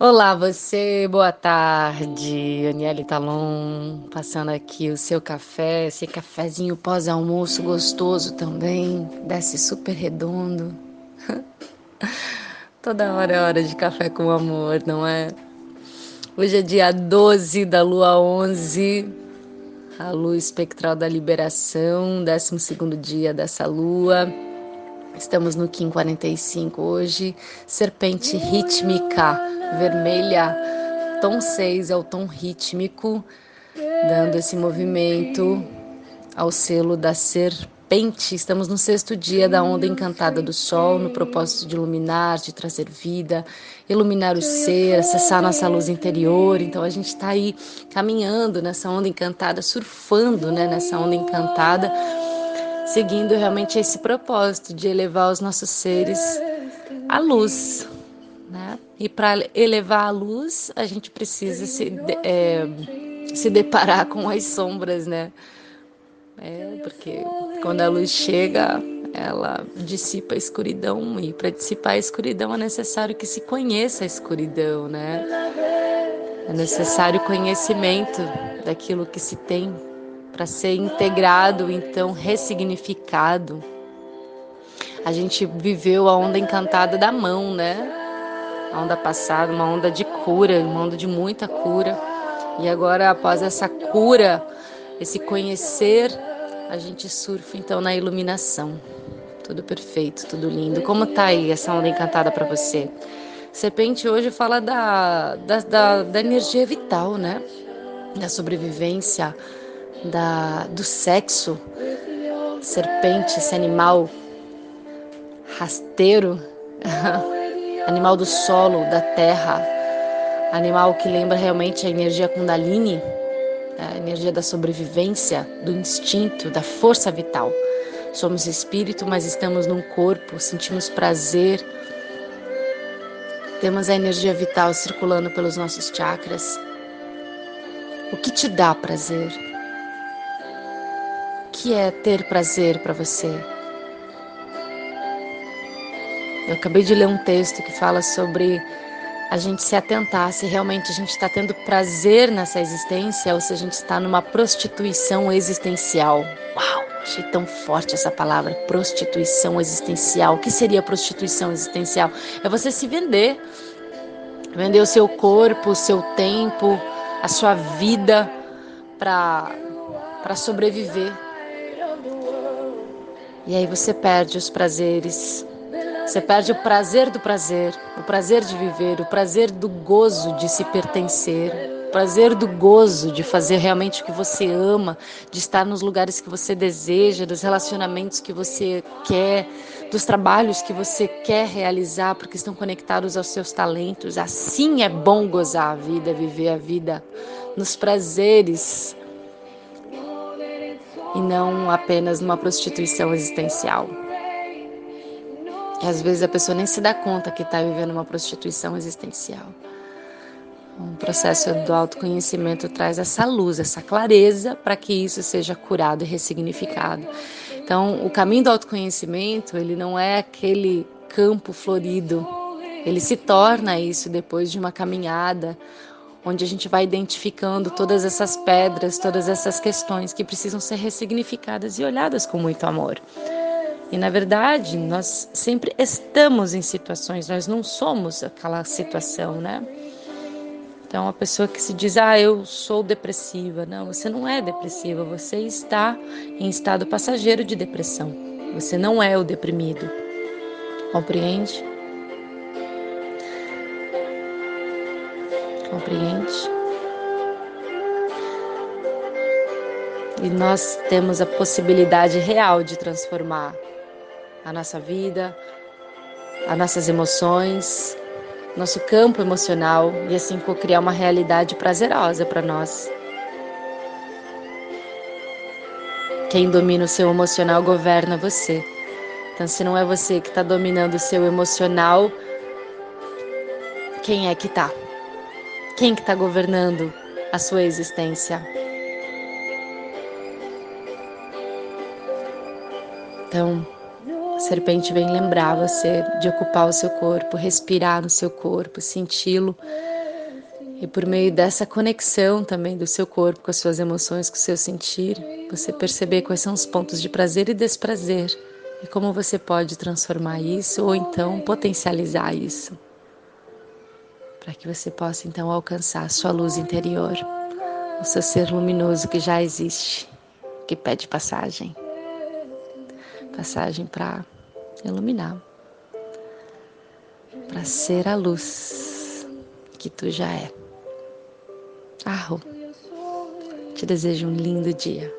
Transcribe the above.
Olá, você, boa tarde. Aniele Talon, passando aqui o seu café, esse cafezinho pós-almoço gostoso também, desce super redondo. Toda hora é hora de café com amor, não é? Hoje é dia 12 da lua 11, a lua espectral da liberação, 12 dia dessa lua. Estamos no Kim 45 hoje, serpente rítmica vermelha, tom 6 é o tom rítmico, dando esse movimento ao selo da serpente. Estamos no sexto dia da onda encantada do sol, no propósito de iluminar, de trazer vida, iluminar o ser, acessar nossa luz interior. Então a gente está aí caminhando nessa onda encantada, surfando né, nessa onda encantada seguindo realmente esse propósito de elevar os nossos seres à luz. Né? E para elevar a luz, a gente precisa se, é, se deparar com as sombras, né? É, porque quando a luz chega, ela dissipa a escuridão e para dissipar a escuridão é necessário que se conheça a escuridão, né? É necessário conhecimento daquilo que se tem para ser integrado, então ressignificado. A gente viveu a onda encantada da mão, né? A onda passada, uma onda de cura, uma onda de muita cura. E agora, após essa cura, esse conhecer, a gente surfa então na iluminação. Tudo perfeito, tudo lindo. Como tá aí essa onda encantada para você? Serpente hoje fala da, da, da, da energia vital, né? Da sobrevivência, da, do sexo, serpente, esse animal rasteiro, animal do solo, da terra, animal que lembra realmente a energia Kundalini, a energia da sobrevivência, do instinto, da força vital. Somos espírito, mas estamos num corpo, sentimos prazer, temos a energia vital circulando pelos nossos chakras. O que te dá prazer? Que é ter prazer para você? Eu acabei de ler um texto que fala sobre a gente se atentar se realmente a gente está tendo prazer nessa existência ou se a gente está numa prostituição existencial. Uau, achei tão forte essa palavra, prostituição existencial. O que seria prostituição existencial? É você se vender, vender o seu corpo, o seu tempo, a sua vida para sobreviver e aí você perde os prazeres. Você perde o prazer do prazer, o prazer de viver, o prazer do gozo de se pertencer, o prazer do gozo de fazer realmente o que você ama, de estar nos lugares que você deseja, dos relacionamentos que você quer, dos trabalhos que você quer realizar, porque estão conectados aos seus talentos. Assim é bom gozar a vida, viver a vida nos prazeres e não apenas numa prostituição existencial. E às vezes a pessoa nem se dá conta que está vivendo uma prostituição existencial. O processo do autoconhecimento traz essa luz, essa clareza para que isso seja curado e ressignificado. Então, o caminho do autoconhecimento, ele não é aquele campo florido. Ele se torna isso depois de uma caminhada, onde a gente vai identificando todas essas pedras, todas essas questões que precisam ser ressignificadas e olhadas com muito amor. E na verdade, nós sempre estamos em situações, nós não somos aquela situação, né? Então, a pessoa que se diz, ah, eu sou depressiva. Não, você não é depressiva, você está em estado passageiro de depressão. Você não é o deprimido. Compreende? Compreende? E nós temos a possibilidade real de transformar a nossa vida, as nossas emoções, nosso campo emocional e assim criar uma realidade prazerosa para nós. Quem domina o seu emocional governa você. Então, se não é você que está dominando o seu emocional, quem é que está? Quem que está governando a sua existência? Então, A serpente vem lembrar você de ocupar o seu corpo, respirar no seu corpo, senti-lo. E por meio dessa conexão também do seu corpo com as suas emoções, com o seu sentir, você perceber quais são os pontos de prazer e desprazer e como você pode transformar isso ou então potencializar isso. Para que você possa então alcançar a sua luz interior, o seu ser luminoso que já existe, que pede passagem passagem para iluminar, para ser a luz que tu já é. Arro, te desejo um lindo dia.